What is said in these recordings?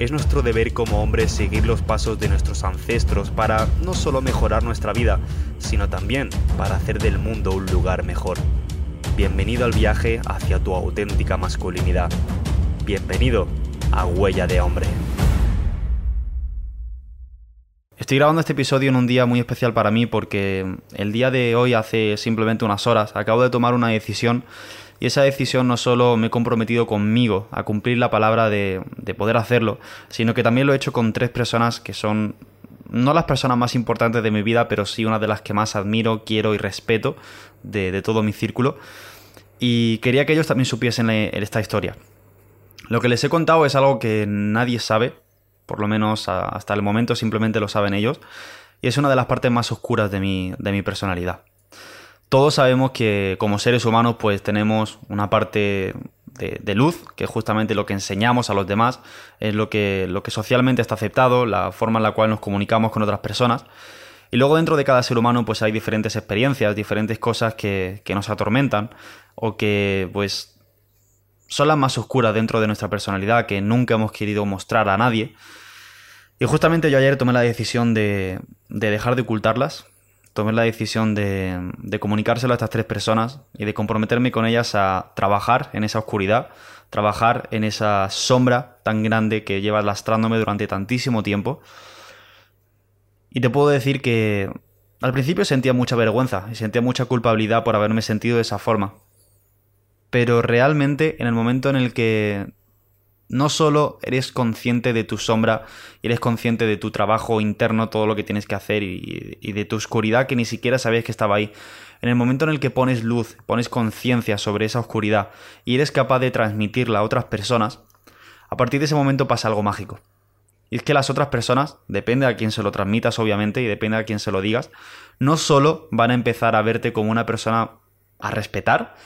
es nuestro deber como hombres seguir los pasos de nuestros ancestros para no solo mejorar nuestra vida, sino también para hacer del mundo un lugar mejor. Bienvenido al viaje hacia tu auténtica masculinidad. Bienvenido a Huella de Hombre. Estoy grabando este episodio en un día muy especial para mí porque el día de hoy, hace simplemente unas horas, acabo de tomar una decisión y esa decisión no solo me he comprometido conmigo a cumplir la palabra de, poder hacerlo, sino que también lo he hecho con tres personas que son no las personas más importantes de mi vida, pero sí una de las que más admiro, quiero y respeto de, todo mi círculo. Y quería que ellos también supiesen esta historia. Lo que les he contado es algo que nadie sabe, por lo menos hasta el momento simplemente lo saben ellos, y es una de las partes más oscuras de mi, de mi personalidad todos sabemos que como seres humanos pues tenemos una parte de, luz, que es justamente lo que enseñamos a los demás, es lo que, lo que socialmente está aceptado, la forma en la cual nos comunicamos con otras personas. Y luego dentro de cada ser humano pues hay diferentes experiencias, diferentes cosas que, que nos atormentan o que pues son las más oscuras dentro de nuestra personalidad que nunca hemos querido mostrar a nadie. Y justamente yo ayer tomé la decisión de, de dejar de ocultarlas, tomé la decisión de, comunicárselo a estas tres personas y de comprometerme con ellas a trabajar en esa oscuridad, trabajar en esa sombra tan grande que lleva lastrándome durante tantísimo tiempo. Y te puedo decir que al principio sentía mucha vergüenza y sentía mucha culpabilidad por haberme sentido de esa forma. Pero realmente en el momento en el que no solo eres consciente de tu sombra, eres consciente de tu trabajo interno, todo lo que tienes que hacer y, de tu oscuridad que ni siquiera sabías que estaba ahí. En el momento en el que pones luz, pones conciencia sobre esa oscuridad y eres capaz de transmitirla a otras personas, a partir de ese momento pasa algo mágico. Y es que las otras personas, depende a quién se lo transmitas obviamente y depende a quién se lo digas, no solo van a empezar a verte como una persona a respetar,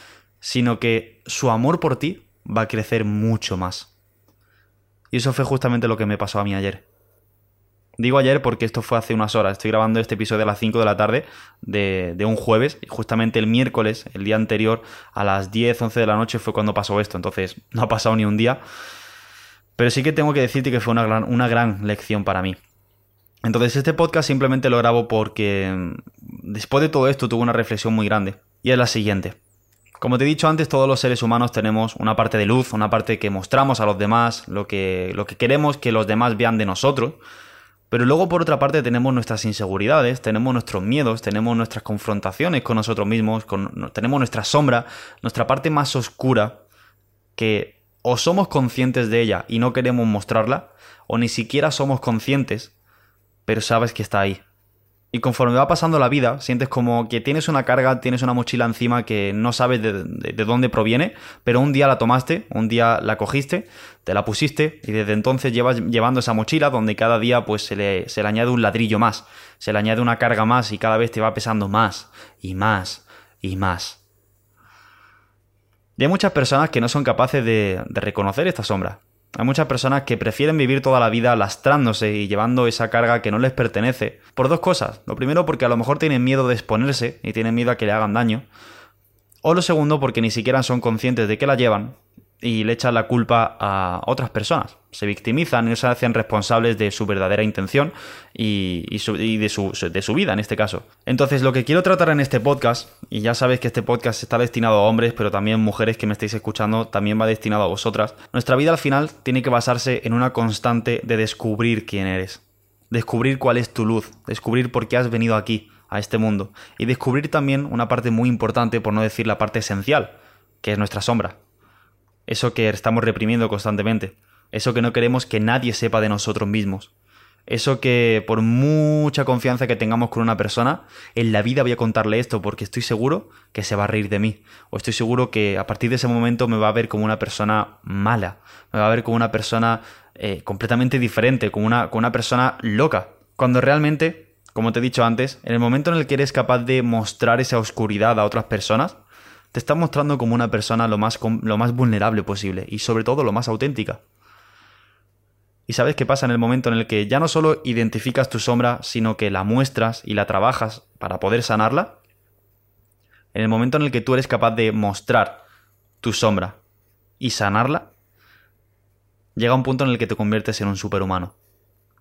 sino que su amor por ti va a crecer mucho más. Y eso fue justamente lo que me pasó a mí ayer. Digo ayer porque esto fue hace unas horas. Estoy grabando este episodio a las 5 de la tarde de, un jueves. Y justamente el miércoles, el día anterior, a las 10, 11 de la noche fue cuando pasó esto. Entonces no ha pasado ni un día. Pero sí que tengo que decirte que fue una gran, una gran lección para mí. Entonces este podcast simplemente lo grabo porque mm, después de todo esto tuve una reflexión muy grande. Y es la siguiente. Como te he dicho antes, todos los seres humanos tenemos una parte de luz, una parte que mostramos a los demás, lo que, lo que queremos que los demás vean de nosotros. Pero luego por otra parte tenemos nuestras inseguridades, tenemos nuestros miedos, tenemos nuestras confrontaciones con nosotros mismos, tenemos nuestra sombra, nuestra parte más oscura, que o somos conscientes de ella y no queremos mostrarla, o ni siquiera somos conscientes, pero sabes que está ahí. Y conforme va pasando la vida, sientes como que tienes una carga, tienes una mochila encima que no sabes de, dónde proviene, pero un día la tomaste, un día la cogiste, te la pusiste y desde entonces llevas llevando esa mochila donde cada día pues se le, se le añade un ladrillo más, se le añade una carga más y cada vez te va pesando más y más y más. Y hay muchas personas que no son capaces de, de reconocer esta sombra, hay muchas personas que prefieren vivir toda la vida lastrándose y llevando esa carga que no les pertenece. Por dos cosas. Lo primero porque a lo mejor tienen miedo de exponerse y tienen miedo a que le hagan daño. O lo segundo porque ni siquiera son conscientes de que la llevan y le echan la culpa a otras personas. Se victimizan y se hacen responsables de su verdadera intención y, de, su, vida en este caso. Entonces lo que quiero tratar en este podcast, y ya sabéis que este podcast está destinado a hombres, pero también mujeres que me estáis escuchando, también va destinado a vosotras, nuestra vida al final tiene que basarse en una constante de descubrir quién eres. Descubrir cuál es tu luz, descubrir por qué has venido aquí, a este mundo, y descubrir también una parte muy importante, por no decir la parte esencial, que es nuestra sombra eso que estamos reprimiendo constantemente, eso que no queremos que nadie sepa de nosotros mismos, Eso que por mucha confianza que tengamos con una persona, en la vida voy a contarle esto porque estoy seguro que se va a reír de mí. O estoy seguro que a partir de ese momento me va a ver como una persona mala. Me va a ver como una persona eh, completamente diferente, como una, como una persona loca. Cuando realmente, como te he dicho antes, en el momento en el que eres capaz de mostrar esa oscuridad a otras personas, te estás mostrando como una persona lo más, lo más vulnerable posible y sobre todo lo más auténtica. ¿Y sabes qué pasa en el momento en el que ya no solo identificas tu sombra, sino que la muestras y la trabajas para poder sanarla? En el momento en el que tú eres capaz de mostrar tu sombra y sanarla, llega un punto en el que te conviertes en un superhumano.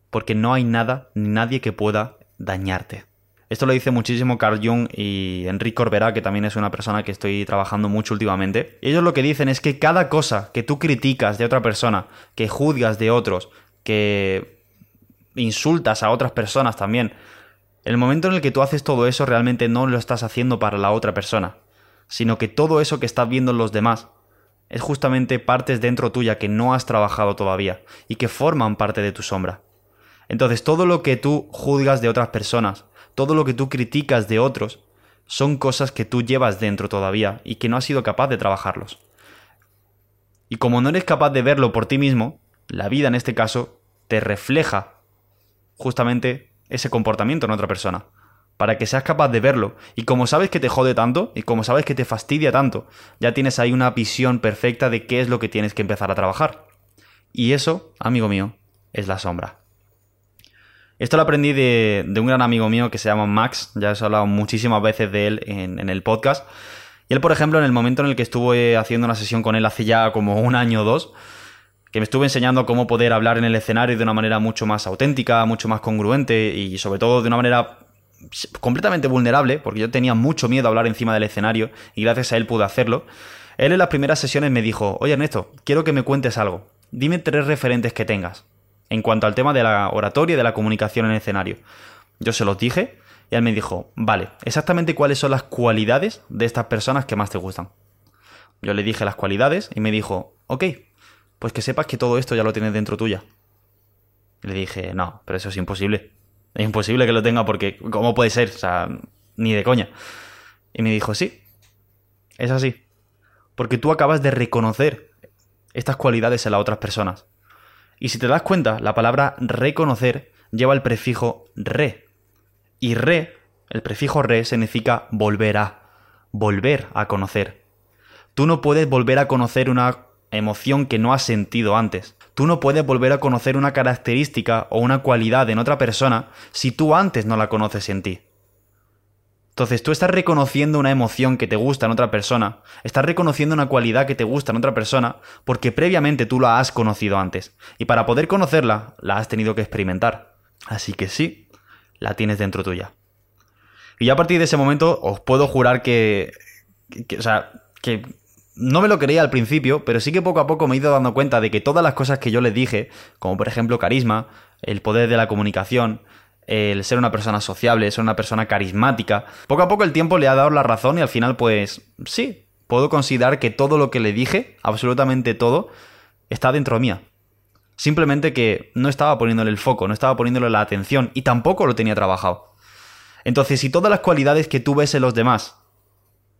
Porque no hay nada ni nadie que pueda dañarte. Esto lo dice muchísimo Carl Jung y Enrique Corbera, que también es una persona que estoy trabajando mucho últimamente. Ellos lo que dicen es que cada cosa que tú criticas de otra persona, que juzgas de otros, que insultas a otras personas también, el momento en el que tú haces todo eso realmente no lo estás haciendo para la otra persona, sino que todo eso que estás viendo en los demás es justamente partes dentro tuya que no has trabajado todavía y que forman parte de tu sombra. Entonces todo lo que tú juzgas de otras personas, todo lo que tú criticas de otros, son cosas que tú llevas dentro todavía y que no has sido capaz de trabajarlos. Y como no eres capaz de verlo por ti mismo, la vida en este caso te refleja justamente ese comportamiento en otra persona, para que seas capaz de verlo. Y como sabes que te jode tanto, y como sabes que te fastidia tanto, ya tienes ahí una visión perfecta de qué es lo que tienes que empezar a trabajar. Y eso, amigo mío, es la sombra. Esto lo aprendí de, un gran amigo mío que se llama Max, ya he hablado muchísimas veces de él en, el podcast. Y él, por ejemplo, en el momento en el que estuve haciendo una sesión con él hace ya como un año o dos, que me estuve enseñando cómo poder hablar en el escenario de una manera mucho más auténtica, mucho más congruente y sobre todo de una manera completamente vulnerable, porque yo tenía mucho miedo a hablar encima del escenario y gracias a él pude hacerlo. Él en las primeras sesiones me dijo, oye Ernesto, quiero que me cuentes algo. Dime tres referentes que tengas en cuanto al tema de la oratoria y de la comunicación en escenario. Yo se los dije y él me dijo, vale, exactamente cuáles son las cualidades de estas personas que más te gustan. Yo le dije las cualidades y me dijo, ok, pues que sepas que todo esto ya lo tienes dentro tuya. Le dije, no, pero eso es imposible. Es imposible que lo tenga porque, ¿cómo puede ser? O sea, ni de coña. Y me dijo, sí, es así. Porque tú acabas de reconocer estas cualidades en las otras personas. Y si te das cuenta, la palabra reconocer lleva el prefijo re. Y re, el prefijo re significa volver a, volver a conocer. Tú no puedes volver a conocer una emoción que no has sentido antes. Tú no puedes volver a conocer una característica o una cualidad en otra persona si tú antes no la conoces en ti. Entonces tú estás reconociendo una emoción que te gusta en otra persona, estás reconociendo una cualidad que te gusta en otra persona porque previamente tú la has conocido antes. Y para poder conocerla, la has tenido que experimentar. Así que sí, la tienes dentro tuya. Y ya a partir de ese momento os puedo jurar que, que, o sea, que no me lo creía al principio, pero sí que poco a poco me he ido dando cuenta de que todas las cosas que yo les dije, como por ejemplo carisma, el poder de la comunicación, el ser una persona sociable, ser una persona carismática. Poco a poco el tiempo le ha dado la razón y al final pues sí, puedo considerar que todo lo que le dije, absolutamente todo, está dentro mía. Simplemente que no estaba poniéndole el foco, no estaba poniéndole la atención y tampoco lo tenía trabajado. Entonces, si todas las cualidades que tú ves en los demás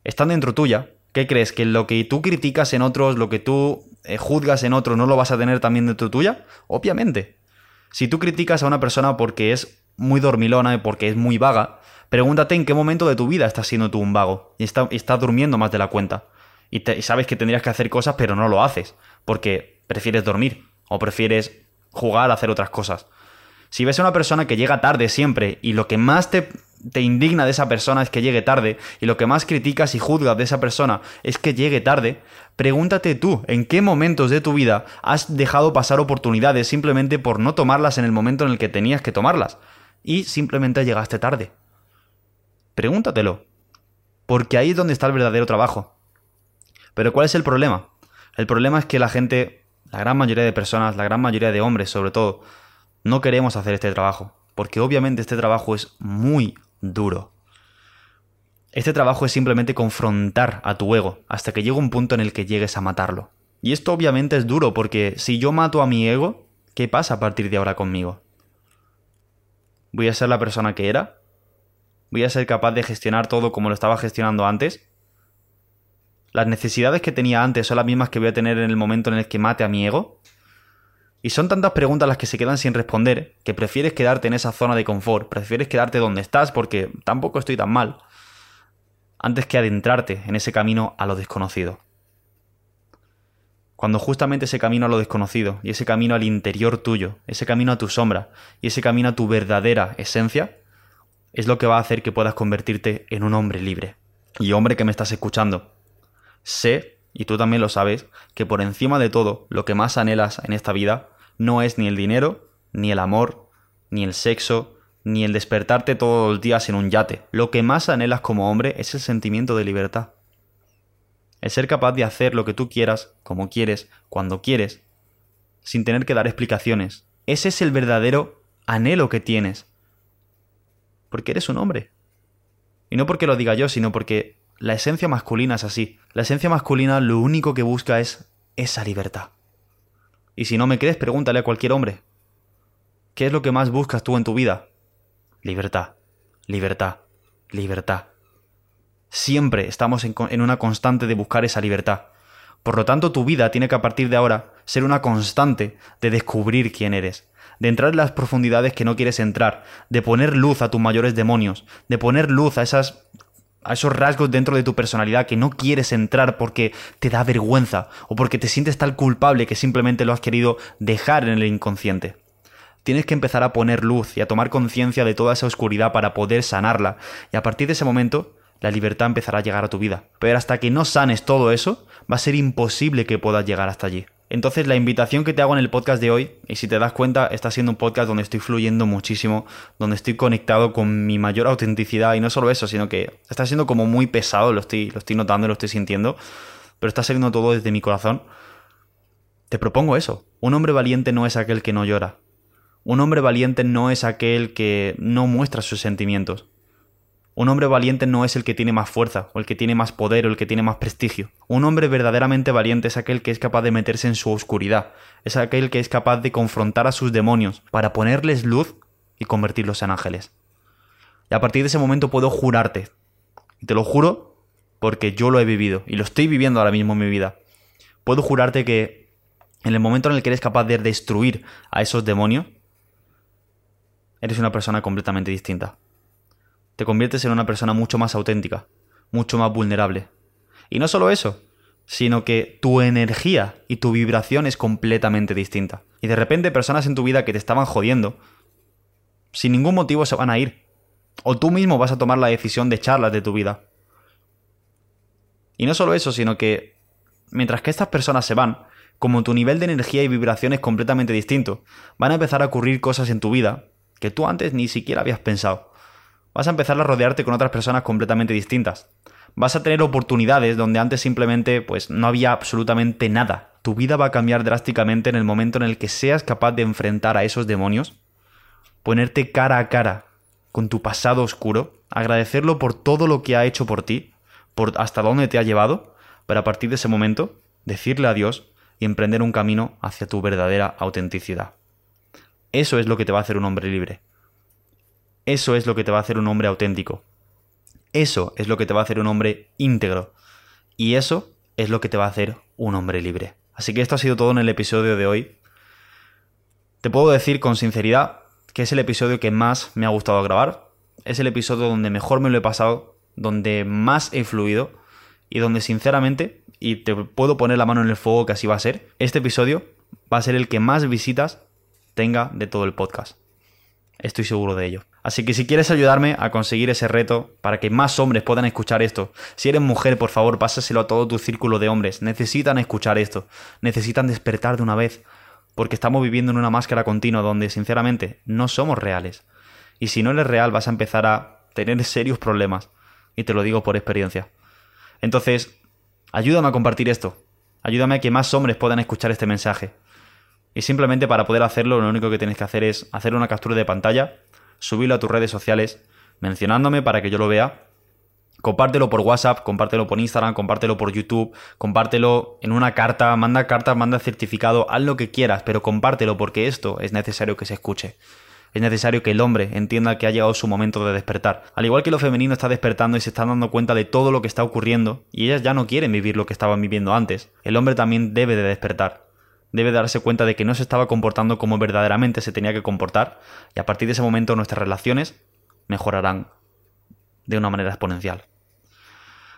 están dentro tuya, ¿qué crees? ¿Que lo que tú criticas en otros, lo que tú eh, juzgas en otros, no lo vas a tener también dentro tuya? Obviamente. Si tú criticas a una persona porque es muy dormilona porque es muy vaga, pregúntate en qué momento de tu vida estás siendo tú un vago y, estás durmiendo más de la cuenta. Y, y sabes que tendrías que hacer cosas, pero no lo haces, porque prefieres dormir o prefieres jugar a hacer otras cosas. Si ves a una persona que llega tarde siempre y lo que más te, te, indigna de esa persona es que llegue tarde y lo que más criticas y juzgas de esa persona es que llegue tarde, pregúntate tú en qué momentos de tu vida has dejado pasar oportunidades simplemente por no tomarlas en el momento en el que tenías que tomarlas y simplemente llegaste tarde. Pregúntatelo, porque ahí es donde está el verdadero trabajo. Pero ¿cuál es el problema? El problema es que la gente, la gran mayoría de personas, la gran mayoría de hombres sobre todo, no queremos hacer este trabajo, porque obviamente este trabajo es muy duro. Este trabajo es simplemente confrontar a tu ego hasta que llegue un punto en el que llegues a matarlo. Y esto obviamente es duro porque si yo mato a mi ego, ¿qué pasa a partir de ahora conmigo? ¿Voy a ser la persona que era? ¿Voy a ser capaz de gestionar todo como lo estaba gestionando antes? ¿Las necesidades que tenía antes son las mismas que voy a tener en el momento en el que mate a mi ego? Y son tantas preguntas las que se quedan sin responder que prefieres quedarte en esa zona de confort, prefieres quedarte donde estás porque tampoco estoy tan mal, antes que adentrarte en ese camino a lo desconocido. Cuando justamente ese camino a lo desconocido y ese camino al interior tuyo, ese camino a tu sombra y ese camino a tu verdadera esencia, es lo que va a hacer que puedas convertirte en un hombre libre. Y hombre que me estás escuchando, sé, y tú también lo sabes, que por encima de todo, lo que más anhelas en esta vida no es ni el dinero, ni el amor, ni el sexo, ni el despertarte todos los días en un yate. Lo que más anhelas como hombre es el sentimiento de libertad. El ser capaz de hacer lo que tú quieras, como quieres, cuando quieres, sin tener que dar explicaciones. Ese es el verdadero anhelo que tienes. Porque eres un hombre. Y no porque lo diga yo, sino porque la esencia masculina es así. La esencia masculina lo único que busca es esa libertad. Y si no me crees, pregúntale a cualquier hombre. ¿Qué es lo que más buscas tú en tu vida? Libertad, libertad, libertad. Siempre estamos en, una constante de buscar esa libertad. Por lo tanto, tu vida tiene que a partir de ahora ser una constante de descubrir quién eres, de entrar en las profundidades que no quieres entrar, de poner luz a tus mayores demonios, de poner luz a esas a esos rasgos dentro de tu personalidad que no quieres entrar porque te da vergüenza o porque te sientes tal culpable que simplemente lo has querido dejar en el inconsciente. Tienes que empezar a poner luz y a tomar conciencia de toda esa oscuridad para poder sanarla y a partir de ese momento la libertad empezará a llegar a tu vida. Pero hasta que no sanes todo eso, va a ser imposible que puedas llegar hasta allí. Entonces la invitación que te hago en el podcast de hoy, y si te das cuenta, está siendo un podcast donde estoy fluyendo muchísimo, donde estoy conectado con mi mayor autenticidad, y no solo eso, sino que está siendo como muy pesado, lo estoy, lo estoy notando, lo estoy sintiendo, pero está saliendo todo desde mi corazón. Te propongo eso. Un hombre valiente no es aquel que no llora. Un hombre valiente no es aquel que no muestra sus sentimientos. Un hombre valiente no es el que tiene más fuerza, o el que tiene más poder, o el que tiene más prestigio. Un hombre verdaderamente valiente es aquel que es capaz de meterse en su oscuridad, es aquel que es capaz de confrontar a sus demonios para ponerles luz y convertirlos en ángeles. Y a partir de ese momento puedo jurarte, y te lo juro porque yo lo he vivido, y lo estoy viviendo ahora mismo en mi vida. Puedo jurarte que en el momento en el que eres capaz de destruir a esos demonios, eres una persona completamente distinta te conviertes en una persona mucho más auténtica, mucho más vulnerable. Y no solo eso, sino que tu energía y tu vibración es completamente distinta. Y de repente personas en tu vida que te estaban jodiendo, sin ningún motivo se van a ir. O tú mismo vas a tomar la decisión de echarlas de tu vida. Y no solo eso, sino que mientras que estas personas se van, como tu nivel de energía y vibración es completamente distinto, van a empezar a ocurrir cosas en tu vida que tú antes ni siquiera habías pensado vas a empezar a rodearte con otras personas completamente distintas. Vas a tener oportunidades donde antes simplemente pues no había absolutamente nada. Tu vida va a cambiar drásticamente en el momento en el que seas capaz de enfrentar a esos demonios, ponerte cara a cara con tu pasado oscuro, agradecerlo por todo lo que ha hecho por ti, por hasta dónde te ha llevado, para a partir de ese momento decirle adiós y emprender un camino hacia tu verdadera autenticidad. Eso es lo que te va a hacer un hombre libre. Eso es lo que te va a hacer un hombre auténtico. Eso es lo que te va a hacer un hombre íntegro. Y eso es lo que te va a hacer un hombre libre. Así que esto ha sido todo en el episodio de hoy. Te puedo decir con sinceridad que es el episodio que más me ha gustado grabar. Es el episodio donde mejor me lo he pasado, donde más he fluido y donde sinceramente, y te puedo poner la mano en el fuego que así va a ser, este episodio va a ser el que más visitas tenga de todo el podcast. Estoy seguro de ello. Así que si quieres ayudarme a conseguir ese reto para que más hombres puedan escuchar esto, si eres mujer, por favor, pásaselo a todo tu círculo de hombres. Necesitan escuchar esto, necesitan despertar de una vez, porque estamos viviendo en una máscara continua donde, sinceramente, no somos reales. Y si no eres real, vas a empezar a tener serios problemas. Y te lo digo por experiencia. Entonces, ayúdame a compartir esto. Ayúdame a que más hombres puedan escuchar este mensaje. Y simplemente para poder hacerlo, lo único que tienes que hacer es hacer una captura de pantalla subirlo a tus redes sociales, mencionándome para que yo lo vea. Compártelo por WhatsApp, compártelo por Instagram, compártelo por YouTube, compártelo en una carta, manda carta, manda certificado, haz lo que quieras, pero compártelo porque esto es necesario que se escuche. Es necesario que el hombre entienda que ha llegado su momento de despertar. Al igual que lo femenino está despertando y se están dando cuenta de todo lo que está ocurriendo, y ellas ya no quieren vivir lo que estaban viviendo antes, el hombre también debe de despertar. Debe darse cuenta de que no se estaba comportando como verdaderamente se tenía que comportar, y a partir de ese momento nuestras relaciones mejorarán de una manera exponencial.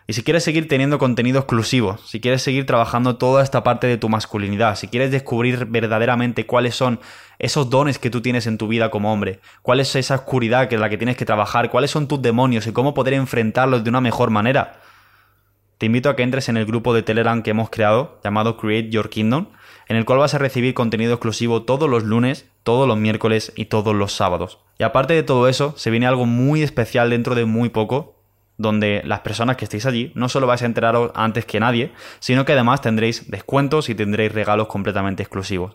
Y si quieres seguir teniendo contenido exclusivo, si quieres seguir trabajando toda esta parte de tu masculinidad, si quieres descubrir verdaderamente cuáles son esos dones que tú tienes en tu vida como hombre, cuál es esa oscuridad que es la que tienes que trabajar, cuáles son tus demonios y cómo poder enfrentarlos de una mejor manera, te invito a que entres en el grupo de Telegram que hemos creado llamado Create Your Kingdom, en el cual vas a recibir contenido exclusivo todos los lunes, todos los miércoles y todos los sábados. Y aparte de todo eso, se viene algo muy especial dentro de muy poco, donde las personas que estéis allí no solo vais a enteraros antes que nadie, sino que además tendréis descuentos y tendréis regalos completamente exclusivos.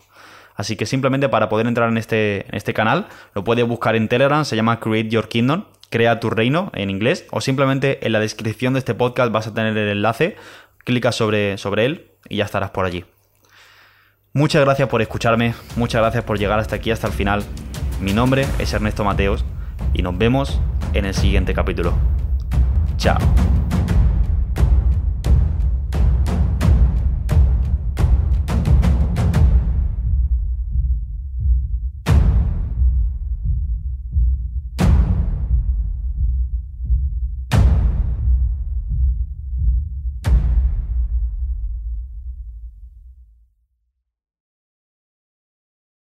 Así que simplemente para poder entrar en este, en este canal, lo puedes buscar en Telegram, se llama Create Your Kingdom, crea tu reino en inglés, o simplemente en la descripción de este podcast vas a tener el enlace, clica sobre, sobre él y ya estarás por allí. Muchas gracias por escucharme, muchas gracias por llegar hasta aquí, hasta el final. Mi nombre es Ernesto Mateos y nos vemos en el siguiente capítulo. Chao.